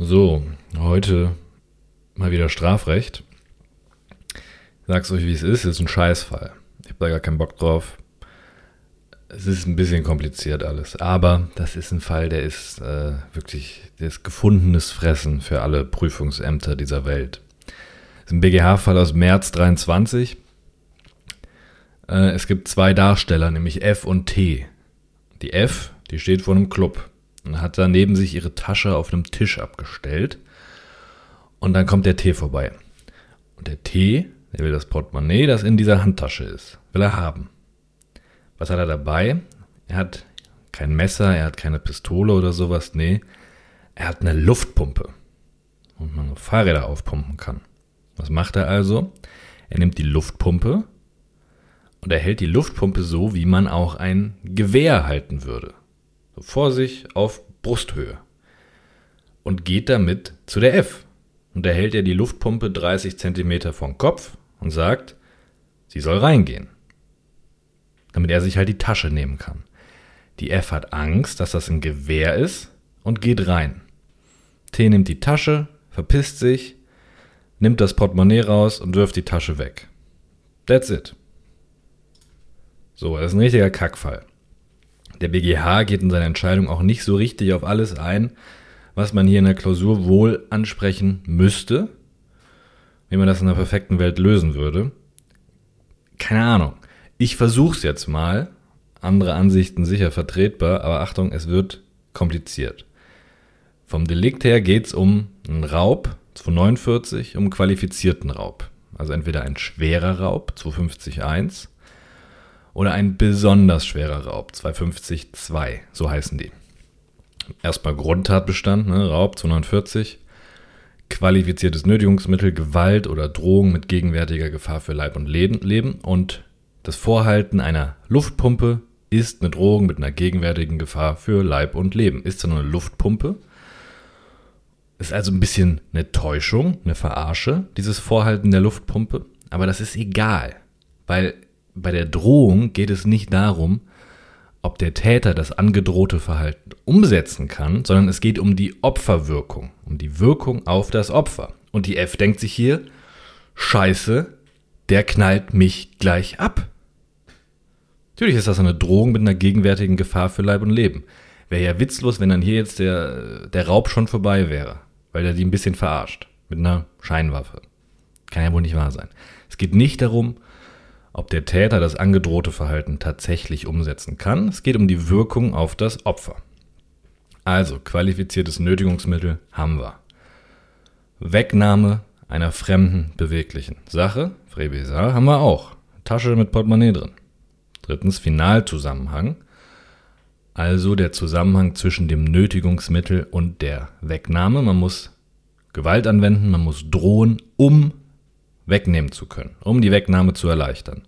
So, heute mal wieder Strafrecht. Ich sag's euch, wie es ist. Es ist ein Scheißfall. Ich habe da gar keinen Bock drauf. Es ist ein bisschen kompliziert alles. Aber das ist ein Fall, der ist äh, wirklich, ist gefundenes Fressen für alle Prüfungsämter dieser Welt. Das ist ein BGH-Fall aus März 23. Äh, es gibt zwei Darsteller, nämlich F und T. Die F, die steht vor einem Club und hat da neben sich ihre Tasche auf einem Tisch abgestellt. Und dann kommt der T vorbei. Und der T, der will das Portemonnaie, das in dieser Handtasche ist, will er haben. Was hat er dabei? Er hat kein Messer, er hat keine Pistole oder sowas, nee. Er hat eine Luftpumpe, womit man Fahrräder aufpumpen kann. Was macht er also? Er nimmt die Luftpumpe und er hält die Luftpumpe so, wie man auch ein Gewehr halten würde. Vor sich auf Brusthöhe. Und geht damit zu der F. Und er hält er die Luftpumpe 30 Zentimeter vom Kopf und sagt, sie soll reingehen. Damit er sich halt die Tasche nehmen kann. Die F hat Angst, dass das ein Gewehr ist und geht rein. T nimmt die Tasche, verpisst sich, nimmt das Portemonnaie raus und wirft die Tasche weg. That's it. So, das ist ein richtiger Kackfall. Der BGH geht in seiner Entscheidung auch nicht so richtig auf alles ein, was man hier in der Klausur wohl ansprechen müsste, wie man das in einer perfekten Welt lösen würde. Keine Ahnung. Ich versuch's jetzt mal. Andere Ansichten sicher vertretbar, aber Achtung, es wird kompliziert. Vom Delikt her geht's um einen Raub, 249, um qualifizierten Raub. Also entweder ein schwerer Raub, 250.1, oder ein besonders schwerer Raub, 250-2, so heißen die. Erstmal Grundtatbestand, ne, Raub 249, qualifiziertes Nötigungsmittel, Gewalt oder Drohung mit gegenwärtiger Gefahr für Leib und Leben und das Vorhalten einer Luftpumpe ist eine Drohung mit einer gegenwärtigen Gefahr für Leib und Leben. Ist nur eine Luftpumpe, ist also ein bisschen eine Täuschung, eine Verarsche, dieses Vorhalten der Luftpumpe, aber das ist egal, weil bei der Drohung geht es nicht darum, ob der Täter das angedrohte Verhalten umsetzen kann, sondern es geht um die Opferwirkung, um die Wirkung auf das Opfer. Und die F denkt sich hier, scheiße, der knallt mich gleich ab. Natürlich ist das eine Drohung mit einer gegenwärtigen Gefahr für Leib und Leben. Wäre ja witzlos, wenn dann hier jetzt der, der Raub schon vorbei wäre, weil er die ein bisschen verarscht. Mit einer Scheinwaffe. Kann ja wohl nicht wahr sein. Es geht nicht darum, ob der Täter das angedrohte Verhalten tatsächlich umsetzen kann. Es geht um die Wirkung auf das Opfer. Also, qualifiziertes Nötigungsmittel haben wir. Wegnahme einer fremden beweglichen Sache, Frebesar, haben wir auch. Tasche mit Portemonnaie drin. Drittens, Finalzusammenhang. Also der Zusammenhang zwischen dem Nötigungsmittel und der Wegnahme. Man muss Gewalt anwenden, man muss drohen, um wegnehmen zu können, um die Wegnahme zu erleichtern.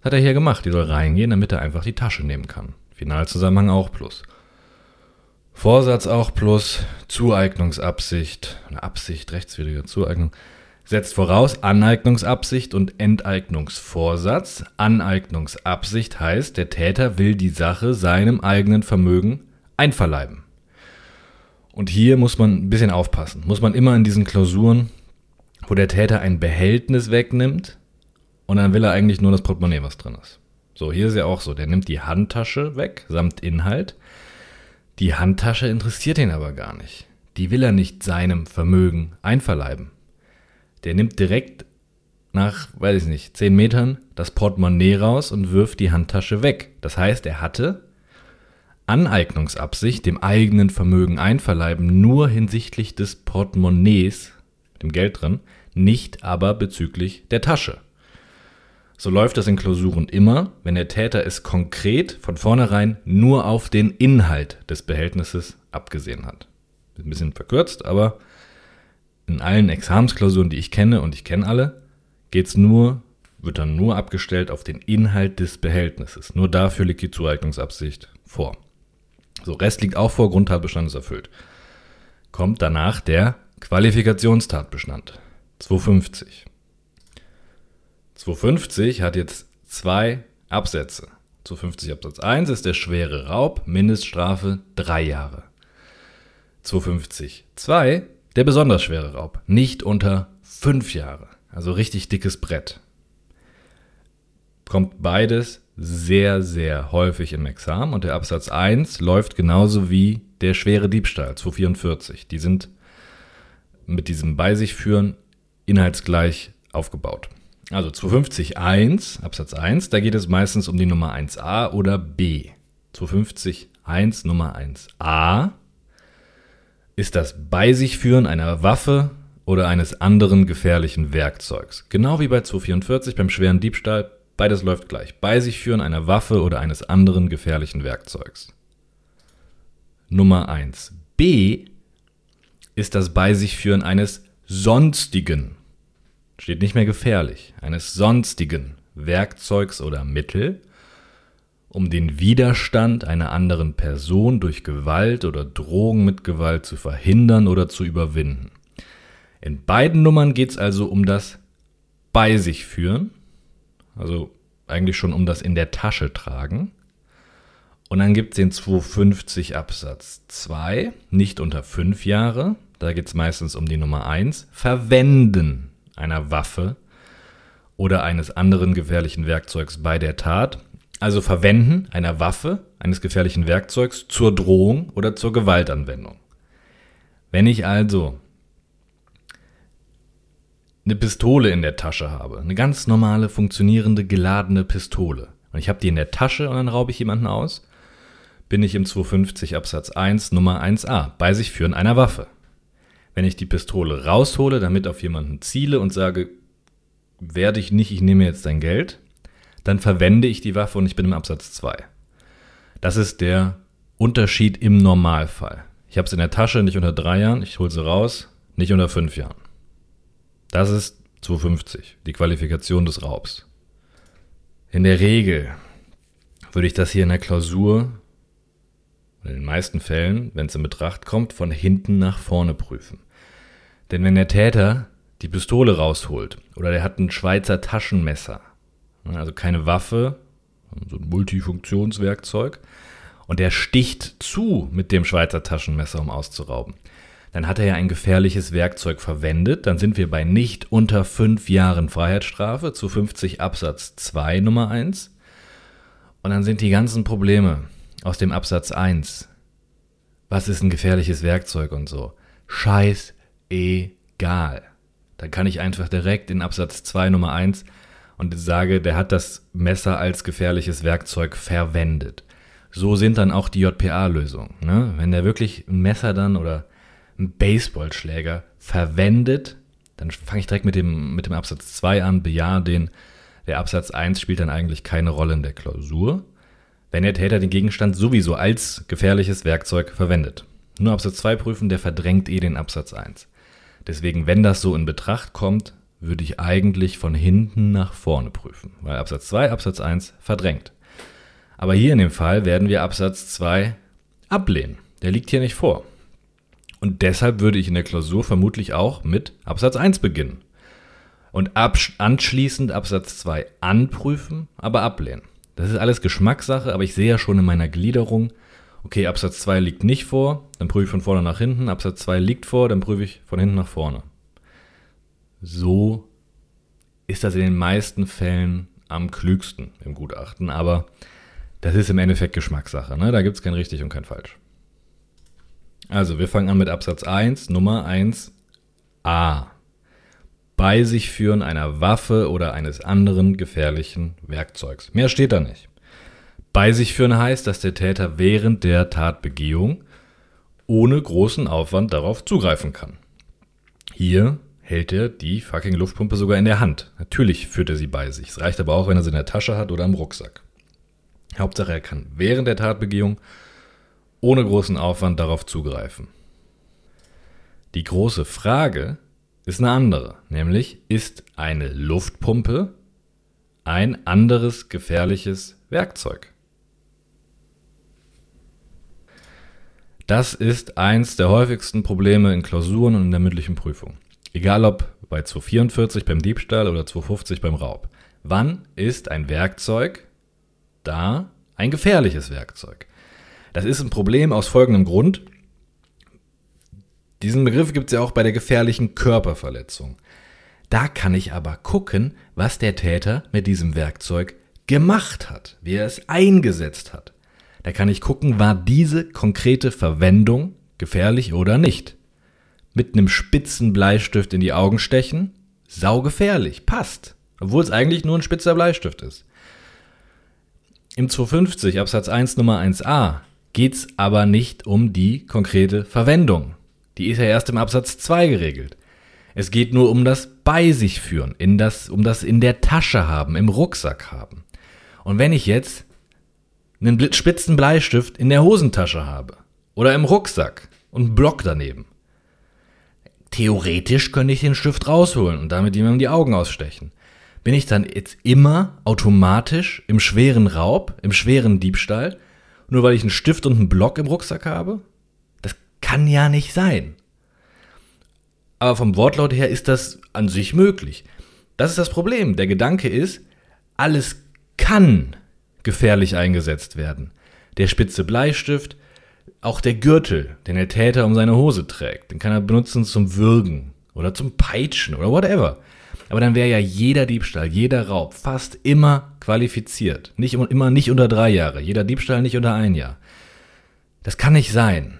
Das hat er hier gemacht. Die soll reingehen, damit er einfach die Tasche nehmen kann. Finalzusammenhang auch plus. Vorsatz auch plus. Zueignungsabsicht, eine Absicht, rechtswidrige Zueignung, setzt voraus Aneignungsabsicht und Enteignungsvorsatz. Aneignungsabsicht heißt, der Täter will die Sache seinem eigenen Vermögen einverleiben. Und hier muss man ein bisschen aufpassen. Muss man immer in diesen Klausuren, wo der Täter ein Behältnis wegnimmt, und dann will er eigentlich nur das Portemonnaie, was drin ist. So, hier ist ja auch so, der nimmt die Handtasche weg, samt Inhalt. Die Handtasche interessiert ihn aber gar nicht. Die will er nicht seinem Vermögen einverleiben. Der nimmt direkt nach, weiß ich nicht, zehn Metern das Portemonnaie raus und wirft die Handtasche weg. Das heißt, er hatte Aneignungsabsicht, dem eigenen Vermögen einverleiben, nur hinsichtlich des Portemonnaies, dem Geld drin, nicht aber bezüglich der Tasche. So läuft das in Klausuren immer, wenn der Täter es konkret von vornherein nur auf den Inhalt des Behältnisses abgesehen hat. Ein bisschen verkürzt, aber in allen Examensklausuren, die ich kenne, und ich kenne alle, geht's nur, wird dann nur abgestellt auf den Inhalt des Behältnisses. Nur dafür liegt die Zueignungsabsicht vor. So, Rest liegt auch vor, Grundtatbestand ist erfüllt. Kommt danach der Qualifikationstatbestand. 250. 250 hat jetzt zwei Absätze. 250 Absatz 1 ist der schwere Raub, Mindeststrafe drei Jahre. 250. 2, der besonders schwere Raub. Nicht unter 5 Jahre. Also richtig dickes Brett. Kommt beides sehr, sehr häufig im Examen und der Absatz 1 läuft genauso wie der schwere Diebstahl 244. Die sind mit diesem bei sich führen inhaltsgleich aufgebaut. Also 250 1, Absatz 1, da geht es meistens um die Nummer 1a oder b. 250 1 Nummer 1a ist das bei sich führen einer Waffe oder eines anderen gefährlichen Werkzeugs. Genau wie bei 244 beim schweren Diebstahl, beides läuft gleich. Bei sich führen einer Waffe oder eines anderen gefährlichen Werkzeugs. Nummer 1. B ist das Bei sich führen eines sonstigen, steht nicht mehr gefährlich, eines sonstigen Werkzeugs oder Mittel, um den Widerstand einer anderen Person durch Gewalt oder Drohung mit Gewalt zu verhindern oder zu überwinden. In beiden Nummern geht es also um das bei sich führen, also eigentlich schon um das in der Tasche tragen. Und dann gibt es den 250 Absatz 2, nicht unter 5 Jahre. Da geht es meistens um die Nummer 1. Verwenden einer Waffe oder eines anderen gefährlichen Werkzeugs bei der Tat. Also Verwenden einer Waffe, eines gefährlichen Werkzeugs zur Drohung oder zur Gewaltanwendung. Wenn ich also eine Pistole in der Tasche habe, eine ganz normale, funktionierende, geladene Pistole, und ich habe die in der Tasche und dann raube ich jemanden aus, bin ich im 250 Absatz 1 Nummer 1a bei sich führen einer Waffe. Wenn ich die Pistole raushole, damit auf jemanden ziele und sage, werde ich nicht, ich nehme jetzt dein Geld, dann verwende ich die Waffe und ich bin im Absatz 2. Das ist der Unterschied im Normalfall. Ich habe es in der Tasche nicht unter drei Jahren, ich hole sie raus, nicht unter fünf Jahren. Das ist 250, die Qualifikation des Raubs. In der Regel würde ich das hier in der Klausur in den meisten Fällen, wenn es in Betracht kommt, von hinten nach vorne prüfen. Denn wenn der Täter die Pistole rausholt oder der hat ein Schweizer Taschenmesser, also keine Waffe, so ein Multifunktionswerkzeug, und der sticht zu mit dem Schweizer Taschenmesser, um auszurauben, dann hat er ja ein gefährliches Werkzeug verwendet. Dann sind wir bei nicht unter fünf Jahren Freiheitsstrafe zu 50 Absatz 2 Nummer 1. Und dann sind die ganzen Probleme aus dem Absatz 1. Was ist ein gefährliches Werkzeug und so? Scheiß egal. Dann kann ich einfach direkt in Absatz 2 Nummer 1 und sage, der hat das Messer als gefährliches Werkzeug verwendet. So sind dann auch die JPA-Lösungen. Ne? Wenn der wirklich ein Messer dann oder ein Baseballschläger verwendet, dann fange ich direkt mit dem, mit dem Absatz 2 an, bejahe den. Der Absatz 1 spielt dann eigentlich keine Rolle in der Klausur wenn der Täter den Gegenstand sowieso als gefährliches Werkzeug verwendet. Nur Absatz 2 prüfen, der verdrängt eh den Absatz 1. Deswegen, wenn das so in Betracht kommt, würde ich eigentlich von hinten nach vorne prüfen, weil Absatz 2 Absatz 1 verdrängt. Aber hier in dem Fall werden wir Absatz 2 ablehnen. Der liegt hier nicht vor. Und deshalb würde ich in der Klausur vermutlich auch mit Absatz 1 beginnen. Und anschließend Absatz 2 anprüfen, aber ablehnen. Das ist alles Geschmackssache, aber ich sehe ja schon in meiner Gliederung, okay, Absatz 2 liegt nicht vor, dann prüfe ich von vorne nach hinten, Absatz 2 liegt vor, dann prüfe ich von hinten nach vorne. So ist das in den meisten Fällen am klügsten im Gutachten, aber das ist im Endeffekt Geschmackssache, ne? da gibt es kein richtig und kein falsch. Also, wir fangen an mit Absatz 1, Nummer 1a bei sich führen einer Waffe oder eines anderen gefährlichen Werkzeugs. Mehr steht da nicht. Bei sich führen heißt, dass der Täter während der Tatbegehung ohne großen Aufwand darauf zugreifen kann. Hier hält er die fucking Luftpumpe sogar in der Hand. Natürlich führt er sie bei sich. Es reicht aber auch, wenn er sie in der Tasche hat oder im Rucksack. Hauptsache, er kann während der Tatbegehung ohne großen Aufwand darauf zugreifen. Die große Frage ist eine andere, nämlich ist eine Luftpumpe ein anderes gefährliches Werkzeug? Das ist eins der häufigsten Probleme in Klausuren und in der mündlichen Prüfung. Egal ob bei 244 beim Diebstahl oder 250 beim Raub. Wann ist ein Werkzeug da ein gefährliches Werkzeug? Das ist ein Problem aus folgendem Grund. Diesen Begriff gibt es ja auch bei der gefährlichen Körperverletzung. Da kann ich aber gucken, was der Täter mit diesem Werkzeug gemacht hat, wie er es eingesetzt hat. Da kann ich gucken, war diese konkrete Verwendung gefährlich oder nicht. Mit einem spitzen Bleistift in die Augen stechen, saugefährlich, passt. Obwohl es eigentlich nur ein spitzer Bleistift ist. Im 250 Absatz 1 Nummer 1a geht es aber nicht um die konkrete Verwendung. Die ist ja erst im Absatz 2 geregelt. Es geht nur um das bei sich führen, in das, um das in der Tasche haben, im Rucksack haben. Und wenn ich jetzt einen spitzen Bleistift in der Hosentasche habe oder im Rucksack und einen Block daneben, theoretisch könnte ich den Stift rausholen und damit jemandem die Augen ausstechen. Bin ich dann jetzt immer automatisch im schweren Raub, im schweren Diebstahl, nur weil ich einen Stift und einen Block im Rucksack habe? Das kann ja nicht sein. Aber vom Wortlaut her ist das an sich möglich. Das ist das Problem. Der Gedanke ist, alles kann gefährlich eingesetzt werden. Der spitze Bleistift, auch der Gürtel, den der Täter um seine Hose trägt, den kann er benutzen zum Würgen oder zum Peitschen oder whatever. Aber dann wäre ja jeder Diebstahl, jeder Raub fast immer qualifiziert. Nicht immer nicht unter drei Jahre, jeder Diebstahl nicht unter ein Jahr. Das kann nicht sein.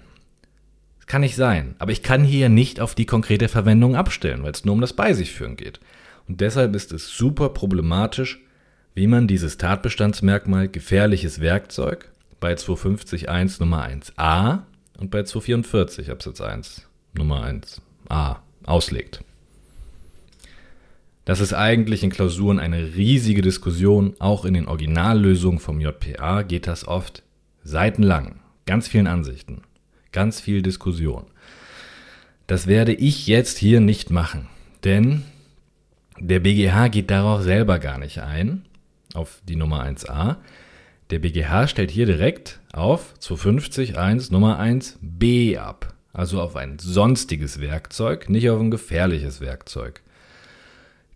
Das kann nicht sein. Aber ich kann hier nicht auf die konkrete Verwendung abstellen, weil es nur um das Bei sich führen geht. Und deshalb ist es super problematisch, wie man dieses Tatbestandsmerkmal gefährliches Werkzeug bei 250.1 Nummer 1a und bei 244 Absatz 1 Nummer 1a auslegt. Das ist eigentlich in Klausuren eine riesige Diskussion. Auch in den Originallösungen vom JPA geht das oft seitenlang. Ganz vielen Ansichten. Ganz viel Diskussion. Das werde ich jetzt hier nicht machen. Denn der BGH geht darauf selber gar nicht ein auf die Nummer 1a. Der BGH stellt hier direkt auf 250 1 Nummer 1b ab. Also auf ein sonstiges Werkzeug, nicht auf ein gefährliches Werkzeug.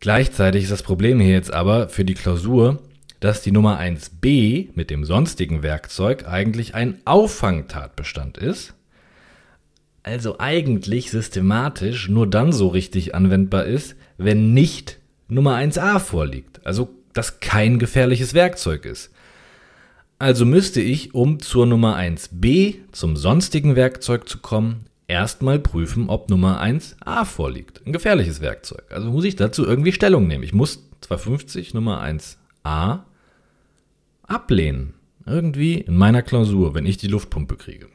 Gleichzeitig ist das Problem hier jetzt aber für die Klausur, dass die Nummer 1b mit dem sonstigen Werkzeug eigentlich ein Auffangtatbestand ist. Also eigentlich systematisch nur dann so richtig anwendbar ist, wenn nicht Nummer 1a vorliegt. Also das kein gefährliches Werkzeug ist. Also müsste ich, um zur Nummer 1b, zum sonstigen Werkzeug zu kommen, erstmal prüfen, ob Nummer 1a vorliegt. Ein gefährliches Werkzeug. Also muss ich dazu irgendwie Stellung nehmen. Ich muss 250 Nummer 1a ablehnen. Irgendwie in meiner Klausur, wenn ich die Luftpumpe kriege.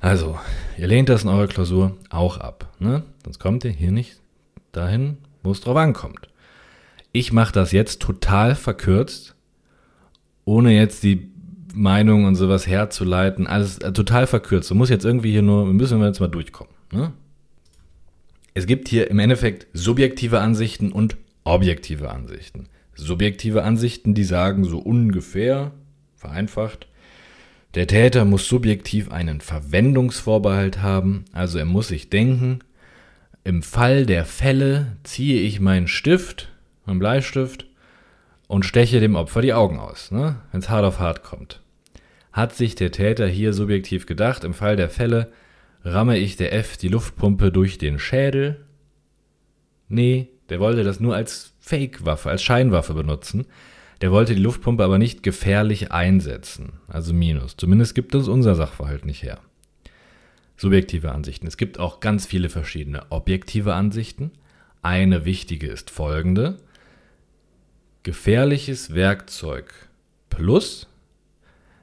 Also, ihr lehnt das in eurer Klausur auch ab. Ne? Sonst kommt ihr hier nicht dahin, wo es drauf ankommt. Ich mache das jetzt total verkürzt, ohne jetzt die Meinung und sowas herzuleiten. Alles äh, total verkürzt. Du musst jetzt irgendwie hier nur, müssen wir jetzt mal durchkommen. Ne? Es gibt hier im Endeffekt subjektive Ansichten und objektive Ansichten. Subjektive Ansichten, die sagen so ungefähr, vereinfacht, der Täter muss subjektiv einen Verwendungsvorbehalt haben, also er muss sich denken, im Fall der Fälle ziehe ich meinen Stift mit einem Bleistift und steche dem Opfer die Augen aus, ne? wenn es hart auf hart kommt. Hat sich der Täter hier subjektiv gedacht, im Fall der Fälle ramme ich der F die Luftpumpe durch den Schädel? Nee, der wollte das nur als Fake-Waffe, als Scheinwaffe benutzen. Der wollte die Luftpumpe aber nicht gefährlich einsetzen, also Minus. Zumindest gibt uns unser Sachverhalt nicht her. Subjektive Ansichten. Es gibt auch ganz viele verschiedene objektive Ansichten. Eine wichtige ist folgende gefährliches Werkzeug plus,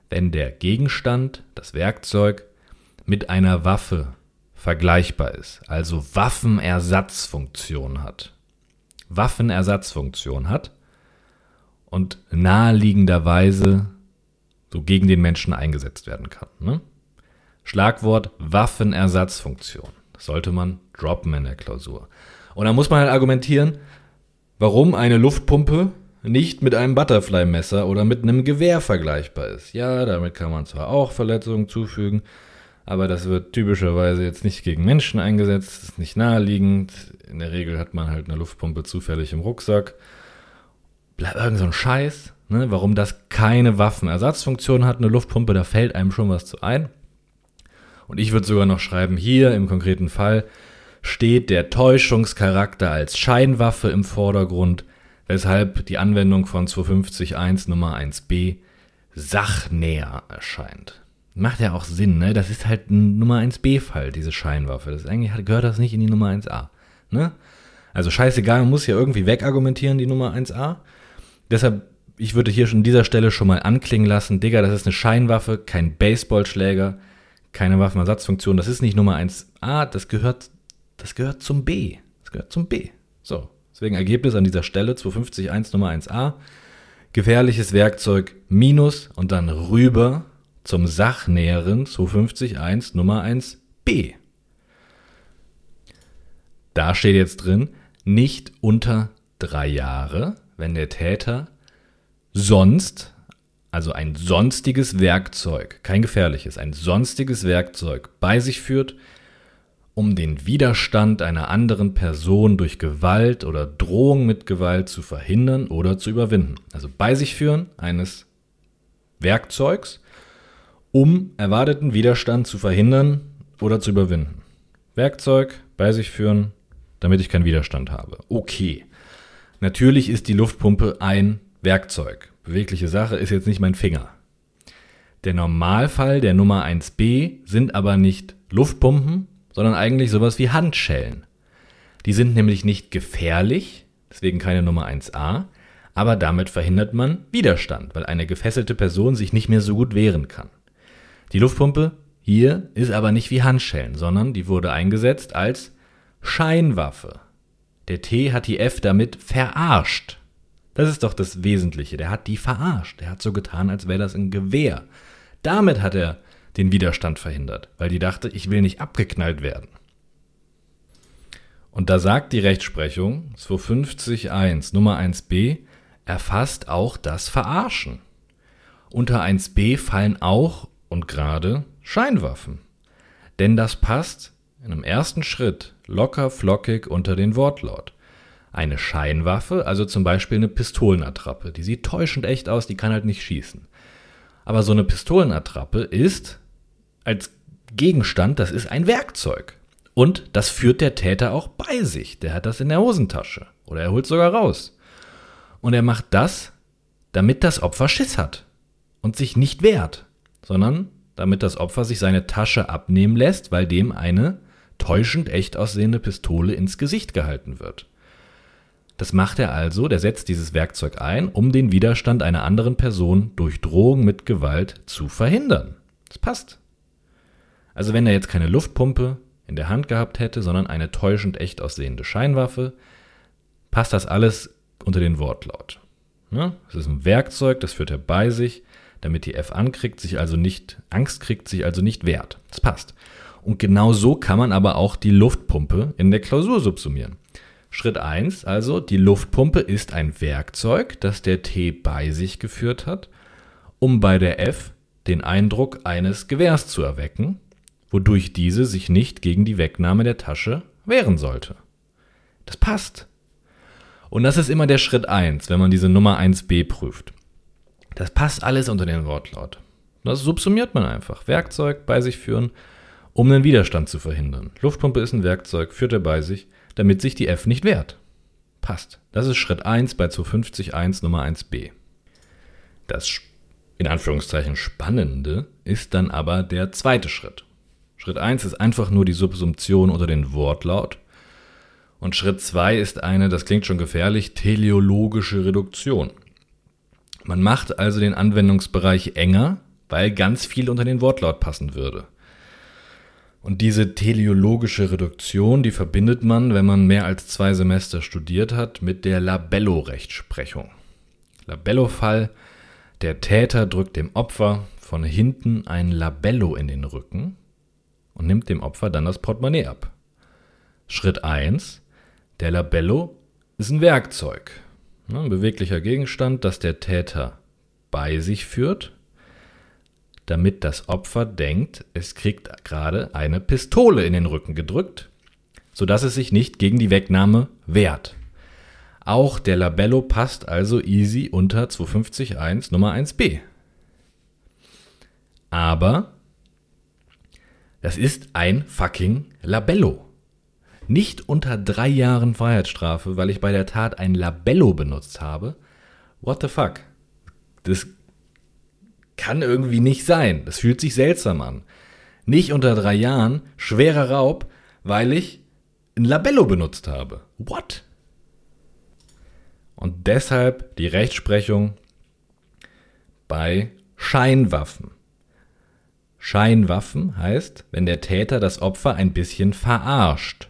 wenn der Gegenstand, das Werkzeug, mit einer Waffe vergleichbar ist, also Waffenersatzfunktion hat. Waffenersatzfunktion hat und naheliegenderweise so gegen den Menschen eingesetzt werden kann. Ne? Schlagwort Waffenersatzfunktion. Das sollte man droppen in der Klausur. Und da muss man halt argumentieren, warum eine Luftpumpe nicht mit einem Butterfly-Messer oder mit einem Gewehr vergleichbar ist. Ja, damit kann man zwar auch Verletzungen zufügen, aber das wird typischerweise jetzt nicht gegen Menschen eingesetzt, ist nicht naheliegend. In der Regel hat man halt eine Luftpumpe zufällig im Rucksack. Bleibt irgend so ein Scheiß, ne? warum das keine Waffenersatzfunktion hat, eine Luftpumpe, da fällt einem schon was zu ein. Und ich würde sogar noch schreiben, hier im konkreten Fall steht der Täuschungscharakter als Scheinwaffe im Vordergrund, weshalb die Anwendung von 250.1 Nummer 1b sachnäher erscheint. Macht ja auch Sinn, ne? Das ist halt ein Nummer 1b-Fall, diese Scheinwaffe. Das eigentlich gehört das nicht in die Nummer 1a. Ne? Also scheißegal, man muss ja irgendwie wegargumentieren, die Nummer 1a. Deshalb, ich würde hier schon an dieser Stelle schon mal anklingen lassen, Digga, das ist eine Scheinwaffe, kein Baseballschläger, keine Waffenersatzfunktion. Das ist nicht Nummer 1a, das gehört, das gehört zum B. Das gehört zum B. So, deswegen Ergebnis an dieser Stelle 250.1 Nummer 1a. Gefährliches Werkzeug minus und dann rüber zum sachnäheren 250.1 Nummer 1b. Da steht jetzt drin, nicht unter drei Jahre, wenn der Täter sonst, also ein sonstiges Werkzeug, kein gefährliches, ein sonstiges Werkzeug bei sich führt, um den Widerstand einer anderen Person durch Gewalt oder Drohung mit Gewalt zu verhindern oder zu überwinden. Also bei sich führen eines Werkzeugs, um erwarteten Widerstand zu verhindern oder zu überwinden. Werkzeug bei sich führen, damit ich keinen Widerstand habe. Okay. Natürlich ist die Luftpumpe ein Werkzeug. Bewegliche Sache ist jetzt nicht mein Finger. Der Normalfall der Nummer 1b sind aber nicht Luftpumpen, sondern eigentlich sowas wie Handschellen. Die sind nämlich nicht gefährlich, deswegen keine Nummer 1a, aber damit verhindert man Widerstand, weil eine gefesselte Person sich nicht mehr so gut wehren kann. Die Luftpumpe hier ist aber nicht wie Handschellen, sondern die wurde eingesetzt als Scheinwaffe. Der T hat die F damit verarscht. Das ist doch das Wesentliche. Der hat die verarscht. Der hat so getan, als wäre das ein Gewehr. Damit hat er den Widerstand verhindert, weil die dachte, ich will nicht abgeknallt werden. Und da sagt die Rechtsprechung 250.1 Nummer 1b erfasst auch das Verarschen. Unter 1b fallen auch und gerade Scheinwaffen. Denn das passt in einem ersten Schritt locker flockig unter den Wortlaut. Eine Scheinwaffe, also zum Beispiel eine Pistolenattrappe, die sieht täuschend echt aus, die kann halt nicht schießen. Aber so eine Pistolenattrappe ist als Gegenstand, das ist ein Werkzeug. Und das führt der Täter auch bei sich. Der hat das in der Hosentasche. Oder er holt sogar raus. Und er macht das, damit das Opfer Schiss hat. Und sich nicht wehrt. Sondern damit das Opfer sich seine Tasche abnehmen lässt, weil dem eine täuschend echt aussehende Pistole ins Gesicht gehalten wird. Das macht er also, der setzt dieses Werkzeug ein, um den Widerstand einer anderen Person durch Drohung mit Gewalt zu verhindern. Das passt. Also wenn er jetzt keine Luftpumpe in der Hand gehabt hätte, sondern eine täuschend echt aussehende Scheinwaffe, passt das alles unter den Wortlaut. Ja, es ist ein Werkzeug, das führt er bei sich, damit die F ankriegt, sich also nicht, Angst kriegt, sich also nicht wehrt. Das passt. Und genau so kann man aber auch die Luftpumpe in der Klausur subsumieren. Schritt 1, also die Luftpumpe ist ein Werkzeug, das der T bei sich geführt hat, um bei der F den Eindruck eines Gewehrs zu erwecken, wodurch diese sich nicht gegen die Wegnahme der Tasche wehren sollte. Das passt. Und das ist immer der Schritt 1, wenn man diese Nummer 1b prüft. Das passt alles unter den Wortlaut. Das subsumiert man einfach. Werkzeug bei sich führen, um den Widerstand zu verhindern. Luftpumpe ist ein Werkzeug, führt er bei sich, damit sich die F nicht wehrt. Passt. Das ist Schritt 1 bei 250.1 Nummer 1b. Das in Anführungszeichen Spannende ist dann aber der zweite Schritt. Schritt 1 ist einfach nur die Subsumption unter den Wortlaut. Und Schritt 2 ist eine, das klingt schon gefährlich, teleologische Reduktion. Man macht also den Anwendungsbereich enger, weil ganz viel unter den Wortlaut passen würde. Und diese teleologische Reduktion, die verbindet man, wenn man mehr als zwei Semester studiert hat, mit der Labello-Rechtsprechung. Labello-Fall, der Täter drückt dem Opfer von hinten ein Labello in den Rücken und nimmt dem Opfer dann das Portemonnaie ab. Schritt 1. Der Labello ist ein Werkzeug, ne, ein beweglicher Gegenstand, das der Täter bei sich führt damit das Opfer denkt, es kriegt gerade eine Pistole in den Rücken gedrückt, sodass es sich nicht gegen die Wegnahme wehrt. Auch der Labello passt also easy unter 250.1 Nummer 1b. Aber Das ist ein fucking Labello. Nicht unter drei Jahren Freiheitsstrafe, weil ich bei der Tat ein Labello benutzt habe. What the fuck? Das kann irgendwie nicht sein. Das fühlt sich seltsam an. Nicht unter drei Jahren, schwerer Raub, weil ich ein Labello benutzt habe. What? Und deshalb die Rechtsprechung bei Scheinwaffen. Scheinwaffen heißt, wenn der Täter das Opfer ein bisschen verarscht,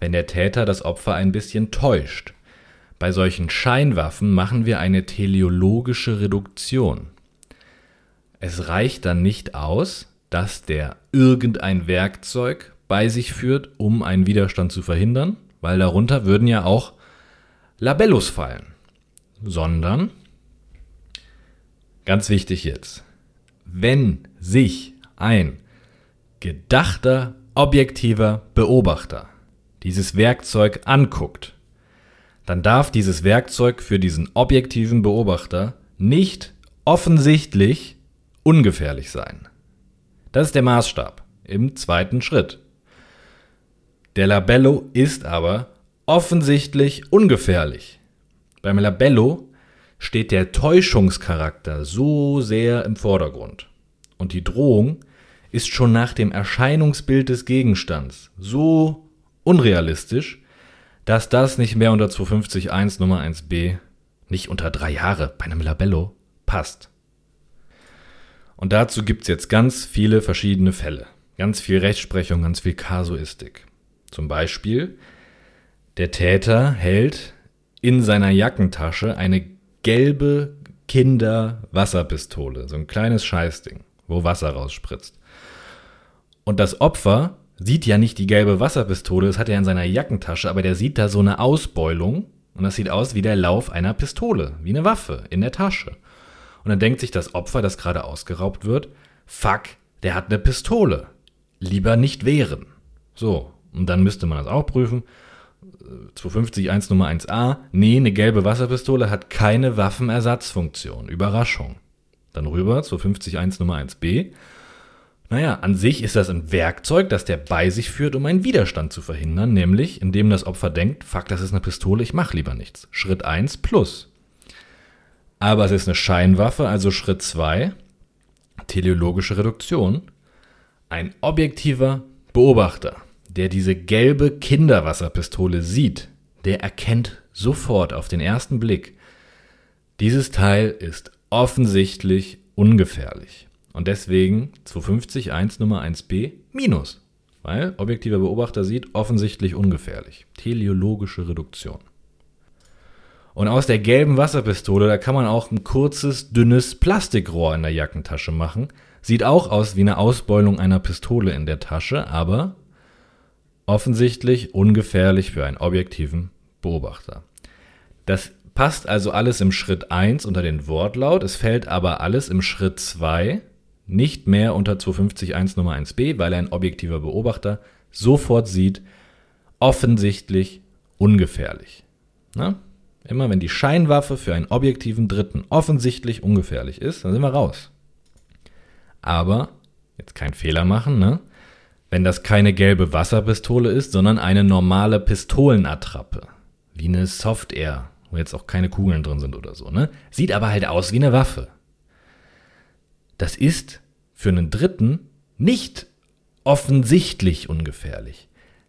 wenn der Täter das Opfer ein bisschen täuscht. Bei solchen Scheinwaffen machen wir eine teleologische Reduktion. Es reicht dann nicht aus, dass der irgendein Werkzeug bei sich führt, um einen Widerstand zu verhindern, weil darunter würden ja auch Labellos fallen, sondern, ganz wichtig jetzt, wenn sich ein gedachter, objektiver Beobachter dieses Werkzeug anguckt, dann darf dieses Werkzeug für diesen objektiven Beobachter nicht offensichtlich ungefährlich sein. Das ist der Maßstab im zweiten Schritt. Der Labello ist aber offensichtlich ungefährlich. Beim Labello steht der Täuschungscharakter so sehr im Vordergrund. Und die Drohung ist schon nach dem Erscheinungsbild des Gegenstands so unrealistisch, dass das nicht mehr unter 250.1 Nummer 1b, nicht unter drei Jahre bei einem Labello, passt. Und dazu gibt es jetzt ganz viele verschiedene Fälle. Ganz viel Rechtsprechung, ganz viel Kasuistik. Zum Beispiel, der Täter hält in seiner Jackentasche eine gelbe Kinder-Wasserpistole, so ein kleines Scheißding, wo Wasser rausspritzt. Und das Opfer sieht ja nicht die gelbe Wasserpistole, das hat er in seiner Jackentasche, aber der sieht da so eine Ausbeulung und das sieht aus wie der Lauf einer Pistole, wie eine Waffe in der Tasche. Und dann denkt sich das Opfer, das gerade ausgeraubt wird, fuck, der hat eine Pistole. Lieber nicht wehren. So, und dann müsste man das auch prüfen. 250 1 Nummer 1a, nee, eine gelbe Wasserpistole hat keine Waffenersatzfunktion. Überraschung. Dann rüber 250 1 Nummer 1b. Naja, an sich ist das ein Werkzeug, das der bei sich führt, um einen Widerstand zu verhindern, nämlich indem das Opfer denkt, fuck, das ist eine Pistole, ich mach lieber nichts. Schritt 1 plus. Aber es ist eine Scheinwaffe, also Schritt 2, teleologische Reduktion. Ein objektiver Beobachter, der diese gelbe Kinderwasserpistole sieht, der erkennt sofort auf den ersten Blick, dieses Teil ist offensichtlich ungefährlich. Und deswegen 250 1 Nummer 1b minus. Weil objektiver Beobachter sieht, offensichtlich ungefährlich. Teleologische Reduktion. Und aus der gelben Wasserpistole, da kann man auch ein kurzes, dünnes Plastikrohr in der Jackentasche machen. Sieht auch aus wie eine Ausbeulung einer Pistole in der Tasche, aber offensichtlich ungefährlich für einen objektiven Beobachter. Das passt also alles im Schritt 1 unter den Wortlaut, es fällt aber alles im Schritt 2 nicht mehr unter 250.1 Nummer 1b, weil ein objektiver Beobachter sofort sieht, offensichtlich ungefährlich. Na? Immer wenn die Scheinwaffe für einen objektiven Dritten offensichtlich ungefährlich ist, dann sind wir raus. Aber, jetzt kein Fehler machen, ne? Wenn das keine gelbe Wasserpistole ist, sondern eine normale Pistolenattrappe. Wie eine Soft-Air, wo jetzt auch keine Kugeln drin sind oder so, ne? Sieht aber halt aus wie eine Waffe. Das ist für einen Dritten nicht offensichtlich ungefährlich.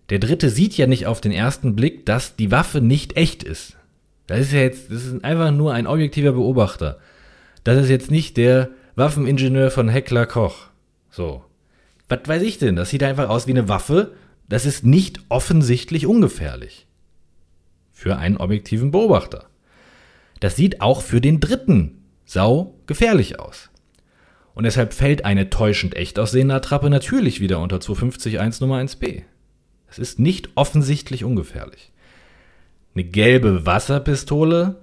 Der Dritte sieht ja nicht auf den ersten Blick, dass die Waffe nicht echt ist. Das ist ja jetzt, das ist einfach nur ein objektiver Beobachter. Das ist jetzt nicht der Waffeningenieur von Heckler Koch. So. Was weiß ich denn? Das sieht einfach aus wie eine Waffe. Das ist nicht offensichtlich ungefährlich. Für einen objektiven Beobachter. Das sieht auch für den Dritten sau gefährlich aus. Und deshalb fällt eine täuschend echt aussehende Attrappe natürlich wieder unter 250.1 Nummer 1b. Es ist nicht offensichtlich ungefährlich. Eine gelbe Wasserpistole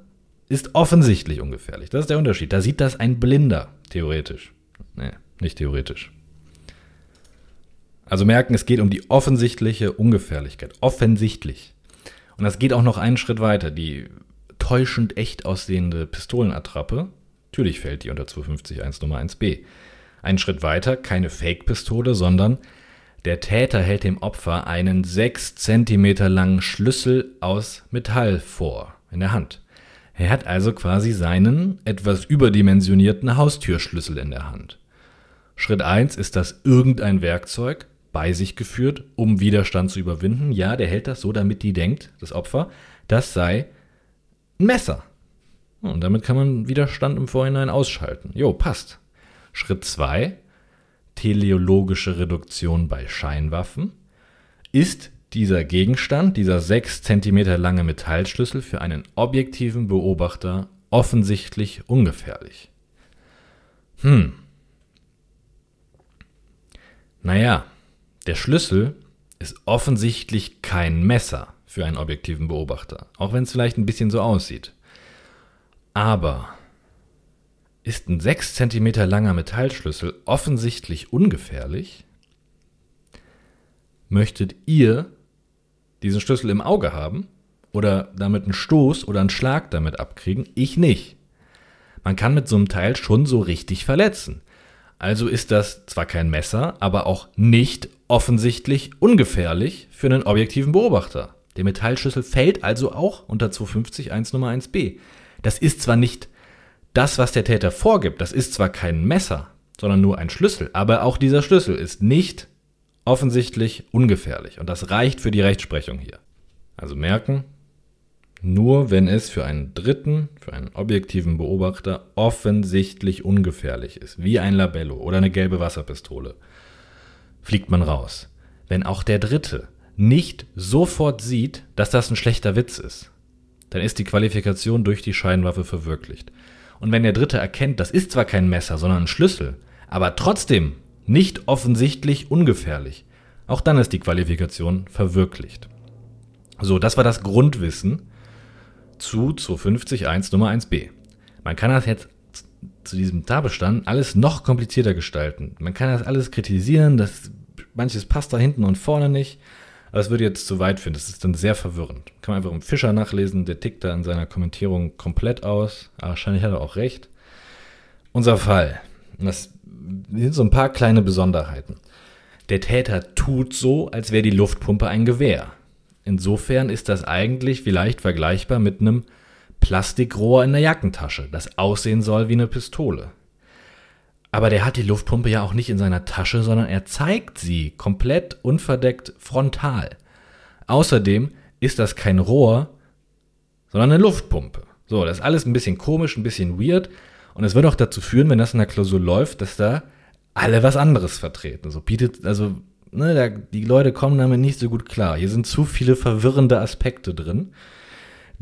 ist offensichtlich ungefährlich. Das ist der Unterschied. Da sieht das ein Blinder, theoretisch. Nee, nicht theoretisch. Also merken, es geht um die offensichtliche Ungefährlichkeit. Offensichtlich. Und das geht auch noch einen Schritt weiter. Die täuschend echt aussehende Pistolenattrappe, natürlich fällt die unter 250 1 Nummer 1b. Einen Schritt weiter, keine Fake-Pistole, sondern Der Täter hält dem Opfer einen 6 cm langen Schlüssel aus Metall vor in der Hand. Er hat also quasi seinen etwas überdimensionierten Haustürschlüssel in der Hand. Schritt 1 ist das irgendein Werkzeug bei sich geführt, um Widerstand zu überwinden. Ja, der hält das so, damit die denkt, das Opfer, das sei ein Messer. Und damit kann man Widerstand im Vorhinein ausschalten. Jo, passt. Schritt 2, teleologische Reduktion bei Scheinwaffen. Ist dieser Gegenstand, dieser 6 cm lange Metallschlüssel für einen objektiven Beobachter offensichtlich ungefährlich? Hm. Naja, der Schlüssel ist offensichtlich kein Messer für einen objektiven Beobachter, auch wenn es vielleicht ein bisschen so aussieht. Aber ist ein 6 cm langer Metallschlüssel offensichtlich ungefährlich? Möchtet ihr diesen Schlüssel im Auge haben oder damit einen Stoß oder einen Schlag damit abkriegen? Ich nicht. Man kann mit so einem Teil schon so richtig verletzen. Also ist das zwar kein Messer, aber auch nicht offensichtlich ungefährlich für einen objektiven Beobachter. Der Metallschlüssel fällt also auch unter 250 1 Nummer 1b. Das ist zwar nicht das, was der Täter vorgibt, das ist zwar kein Messer, sondern nur ein Schlüssel, aber auch dieser Schlüssel ist nicht offensichtlich ungefährlich und das reicht für die Rechtsprechung hier. Also merken, nur wenn es für einen Dritten, für einen objektiven Beobachter offensichtlich ungefährlich ist, wie ein Labello oder eine gelbe Wasserpistole, fliegt man raus. Wenn auch der Dritte nicht sofort sieht, dass das ein schlechter Witz ist, dann ist die Qualifikation durch die Scheinwaffe verwirklicht. Und wenn der Dritte erkennt, das ist zwar kein Messer, sondern ein Schlüssel, aber trotzdem nicht offensichtlich ungefährlich, auch dann ist die Qualifikation verwirklicht. So, das war das Grundwissen zu 250 1 Nummer 1b. Man kann das jetzt zu diesem Tatbestand alles noch komplizierter gestalten. Man kann das alles kritisieren, dass manches passt da hinten und vorne nicht. Aber das würde jetzt zu weit führen. Das ist dann sehr verwirrend. Kann man einfach im Fischer nachlesen, der tickt da in seiner Kommentierung komplett aus. Aber wahrscheinlich hat er auch recht. Unser Fall. Das sind so ein paar kleine Besonderheiten. Der Täter tut so, als wäre die Luftpumpe ein Gewehr. Insofern ist das eigentlich vielleicht vergleichbar mit einem Plastikrohr in der Jackentasche, das aussehen soll wie eine Pistole. Aber der hat die Luftpumpe ja auch nicht in seiner Tasche, sondern er zeigt sie komplett unverdeckt frontal. Außerdem ist das kein Rohr, sondern eine Luftpumpe. So, das ist alles ein bisschen komisch, ein bisschen weird. Und es wird auch dazu führen, wenn das in der Klausur läuft, dass da alle was anderes vertreten. So bietet, also, ne, da, die Leute kommen damit nicht so gut klar. Hier sind zu viele verwirrende Aspekte drin,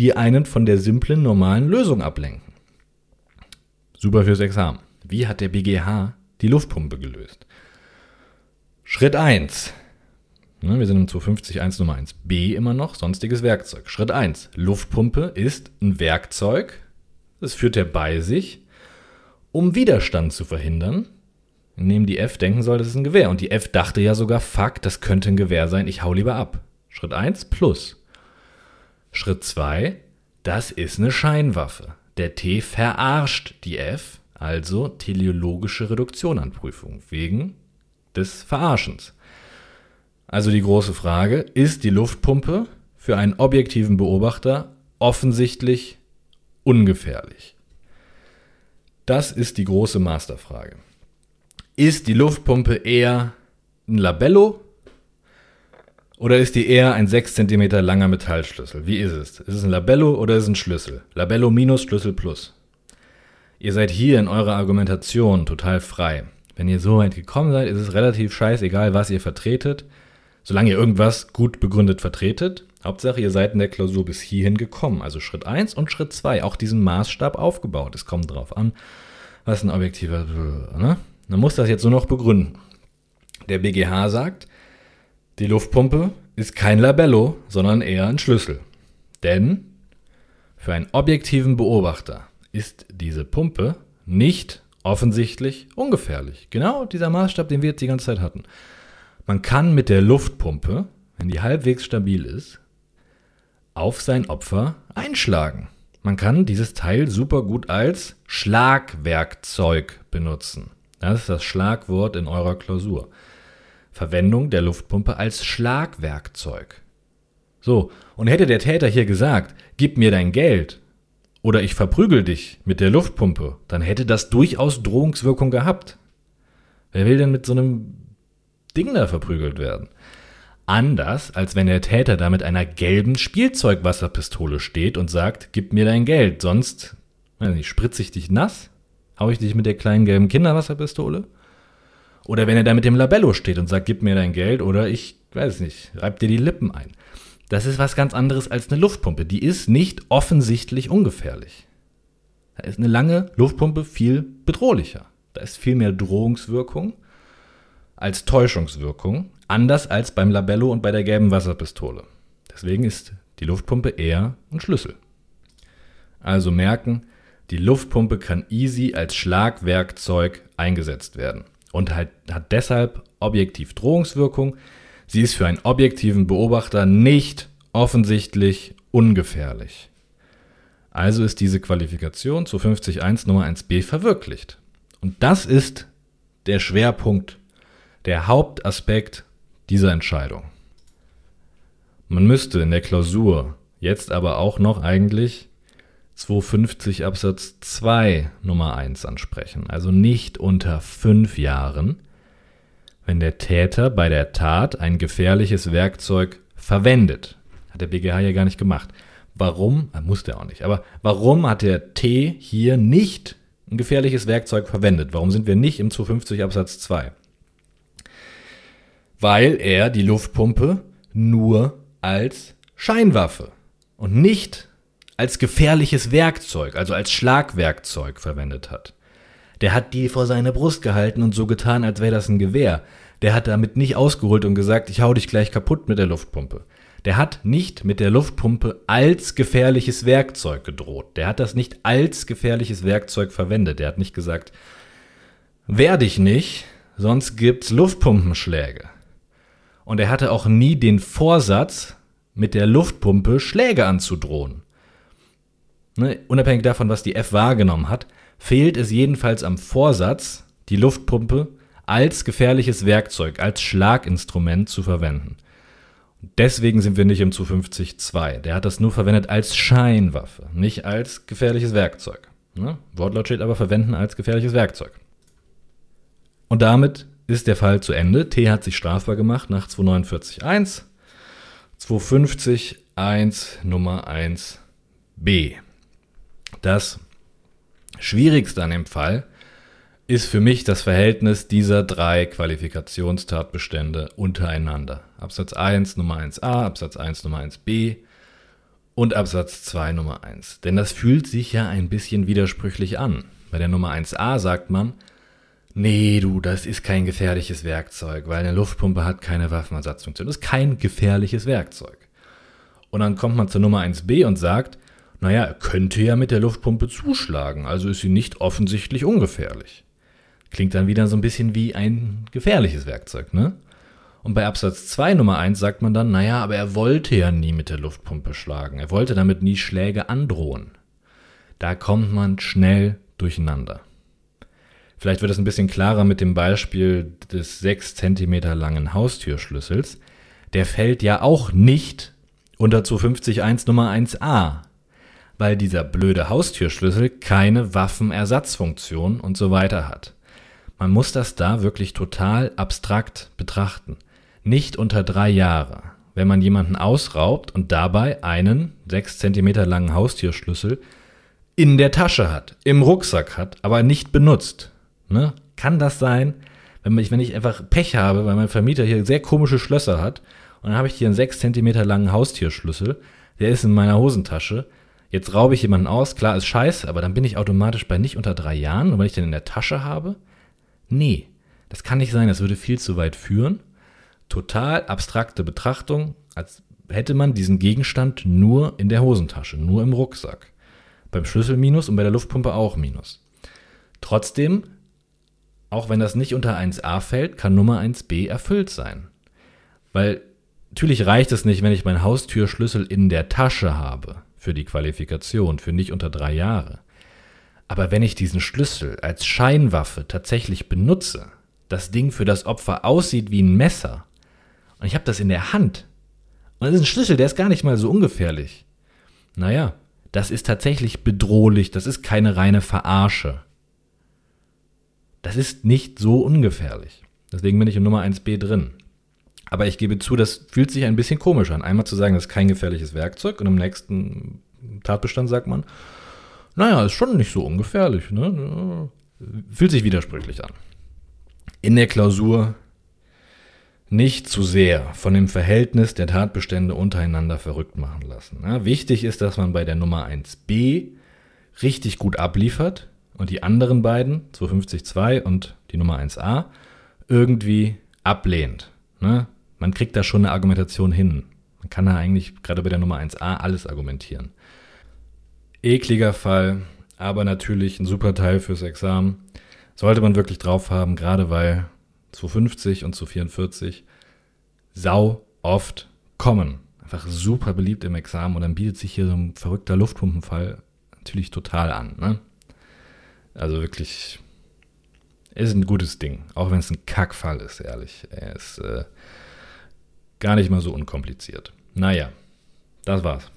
die einen von der simplen, normalen Lösung ablenken. Super fürs Examen. Wie hat der BGH die Luftpumpe gelöst? Schritt 1. Ne, wir sind im 250 1 Nummer 1. B immer noch, sonstiges Werkzeug. Schritt 1. Luftpumpe ist ein Werkzeug. Das führt er bei sich, um Widerstand zu verhindern, indem die F denken soll, das ist ein Gewehr. Und die F dachte ja sogar, fuck, das könnte ein Gewehr sein, ich hau lieber ab. Schritt 1 plus. Schritt 2, das ist eine Scheinwaffe. Der T verarscht die F also teleologische Reduktion an Prüfung, wegen des Verarschens. Also die große Frage, ist die Luftpumpe für einen objektiven Beobachter offensichtlich ungefährlich? Das ist die große Masterfrage. Ist die Luftpumpe eher ein Labello oder ist die eher ein 6 cm langer Metallschlüssel? Wie ist es? Ist es ein Labello oder ist es ein Schlüssel? Labello minus Schlüssel plus. Ihr seid hier in eurer Argumentation total frei. Wenn ihr so weit gekommen seid, ist es relativ scheißegal, was ihr vertretet, solange ihr irgendwas gut begründet vertretet. Hauptsache, ihr seid in der Klausur bis hierhin gekommen. Also Schritt 1 und Schritt 2, auch diesen Maßstab aufgebaut. Es kommt drauf an, was ein objektiver... Ne? Man muss das jetzt nur noch begründen. Der BGH sagt, die Luftpumpe ist kein Labello, sondern eher ein Schlüssel. Denn für einen objektiven Beobachter ist diese Pumpe nicht offensichtlich ungefährlich. Genau dieser Maßstab, den wir jetzt die ganze Zeit hatten. Man kann mit der Luftpumpe, wenn die halbwegs stabil ist, auf sein Opfer einschlagen. Man kann dieses Teil super gut als Schlagwerkzeug benutzen. Das ist das Schlagwort in eurer Klausur. Verwendung der Luftpumpe als Schlagwerkzeug. So, und hätte der Täter hier gesagt, gib mir dein Geld oder ich verprügel dich mit der Luftpumpe, dann hätte das durchaus Drohungswirkung gehabt. Wer will denn mit so einem Ding da verprügelt werden? Anders, als wenn der Täter da mit einer gelben Spielzeugwasserpistole steht und sagt, gib mir dein Geld, sonst, weiß nicht, spritze ich dich nass? Hau ich dich mit der kleinen gelben Kinderwasserpistole? Oder wenn er da mit dem Labello steht und sagt, gib mir dein Geld oder ich, weiß nicht, reib dir die Lippen ein. Das ist was ganz anderes als eine Luftpumpe. Die ist nicht offensichtlich ungefährlich. Da ist eine lange Luftpumpe viel bedrohlicher. Da ist viel mehr Drohungswirkung als Täuschungswirkung, anders als beim Labello und bei der gelben Wasserpistole. Deswegen ist die Luftpumpe eher ein Schlüssel. Also merken, die Luftpumpe kann easy als Schlagwerkzeug eingesetzt werden und halt, hat deshalb objektiv Drohungswirkung. Sie ist für einen objektiven Beobachter nicht offensichtlich ungefährlich. Also ist diese Qualifikation zu 50.1 Nummer 1b verwirklicht. Und das ist der Schwerpunkt, der Hauptaspekt dieser Entscheidung. Man müsste in der Klausur jetzt aber auch noch eigentlich 250 Absatz 2 Nummer 1 ansprechen, also nicht unter fünf Jahren, wenn der Täter bei der Tat ein gefährliches Werkzeug verwendet. Hat der BGH ja gar nicht gemacht. Warum? Er musste er auch nicht. Aber warum hat der T hier nicht ein gefährliches Werkzeug verwendet? Warum sind wir nicht im 250 Absatz 2? Weil er die Luftpumpe nur als Scheinwaffe und nicht als gefährliches Werkzeug, also als Schlagwerkzeug verwendet hat. Der hat die vor seine Brust gehalten und so getan, als wäre das ein Gewehr. Der hat damit nicht ausgeholt und gesagt, ich hau dich gleich kaputt mit der Luftpumpe. Der hat nicht mit der Luftpumpe als gefährliches Werkzeug gedroht. Der hat das nicht als gefährliches Werkzeug verwendet. Der hat nicht gesagt, wehr dich nicht, sonst gibt's Luftpumpenschläge. Und er hatte auch nie den Vorsatz, mit der Luftpumpe Schläge anzudrohen ne, unabhängig davon, was die F wahrgenommen hat, fehlt es jedenfalls am Vorsatz, die Luftpumpe als gefährliches Werkzeug, als Schlaginstrument zu verwenden. Deswegen sind wir nicht im 250-2. Der hat das nur verwendet als Scheinwaffe, nicht als gefährliches Werkzeug. Ne? Wortlaut steht aber verwenden als gefährliches Werkzeug. Und damit ist der Fall zu Ende. T hat sich strafbar gemacht nach 249.1, 250.1 Nummer 1b. Das Schwierigste an dem Fall ist für mich das Verhältnis dieser drei Qualifikationstatbestände untereinander. Absatz 1 Nummer 1a, Absatz 1 Nummer 1b und Absatz 2 Nummer 1. Denn das fühlt sich ja ein bisschen widersprüchlich an. Bei der Nummer 1a sagt man, nee, du, das ist kein gefährliches Werkzeug, weil eine Luftpumpe hat keine Waffenersatzfunktion. Das ist kein gefährliches Werkzeug. Und dann kommt man zur Nummer 1b und sagt, naja, er könnte ja mit der Luftpumpe zuschlagen, also ist sie nicht offensichtlich ungefährlich. Klingt dann wieder so ein bisschen wie ein gefährliches Werkzeug, ne? Und bei Absatz 2 Nummer 1 sagt man dann, naja, aber er wollte ja nie mit der Luftpumpe schlagen. Er wollte damit nie Schläge androhen. Da kommt man schnell durcheinander. Vielleicht wird es ein bisschen klarer mit dem Beispiel des 6 cm langen Haustürschlüssels. Der fällt ja auch nicht unter 250.1 Nummer 1a weil dieser blöde Haustürschlüssel keine Waffenersatzfunktion und so weiter hat. Man muss das da wirklich total abstrakt betrachten. Nicht unter drei Jahre. Wenn man jemanden ausraubt und dabei einen sechs Zentimeter langen Haustürschlüssel in der Tasche hat, im Rucksack hat, aber nicht benutzt. Ne? Kann das sein, wenn ich, wenn ich einfach Pech habe, weil mein Vermieter hier sehr komische Schlösser hat und dann habe ich hier einen sechs Zentimeter langen Haustürschlüssel, der ist in meiner Hosentasche, Jetzt raube ich jemanden aus, klar ist scheiße, aber dann bin ich automatisch bei nicht unter drei Jahren, und wenn ich den in der Tasche habe? Nee, das kann nicht sein, das würde viel zu weit führen. Total abstrakte Betrachtung, als hätte man diesen Gegenstand nur in der Hosentasche, nur im Rucksack. Beim Schlüssel minus und bei der Luftpumpe auch minus. Trotzdem, auch wenn das nicht unter 1a fällt, kann Nummer 1b erfüllt sein. Weil natürlich reicht es nicht, wenn ich meinen Haustürschlüssel in der Tasche habe für die Qualifikation, für nicht unter drei Jahre. Aber wenn ich diesen Schlüssel als Scheinwaffe tatsächlich benutze, das Ding für das Opfer aussieht wie ein Messer und ich habe das in der Hand und das ist ein Schlüssel, der ist gar nicht mal so ungefährlich. Naja, das ist tatsächlich bedrohlich, das ist keine reine Verarsche. Das ist nicht so ungefährlich. Deswegen bin ich in Nummer 1b drin. Aber ich gebe zu, das fühlt sich ein bisschen komisch an. Einmal zu sagen, das ist kein gefährliches Werkzeug und im nächsten Tatbestand sagt man, naja, ist schon nicht so ungefährlich. Ne? Fühlt sich widersprüchlich an. In der Klausur nicht zu sehr von dem Verhältnis der Tatbestände untereinander verrückt machen lassen. Ja, wichtig ist, dass man bei der Nummer 1b richtig gut abliefert und die anderen beiden, 250.2 und die Nummer 1a, irgendwie ablehnt. Ne? Man kriegt da schon eine Argumentation hin. Man kann da eigentlich gerade bei der Nummer 1a alles argumentieren. Ekliger Fall, aber natürlich ein super Teil fürs Examen. Sollte man wirklich drauf haben, gerade weil 250 und 244 sau oft kommen. Einfach super beliebt im Examen und dann bietet sich hier so ein verrückter Luftpumpenfall natürlich total an. Ne? Also wirklich, ist ein gutes Ding, auch wenn es ein Kackfall ist, ehrlich. Er ist äh, gar nicht mal so unkompliziert. Naja, das war's.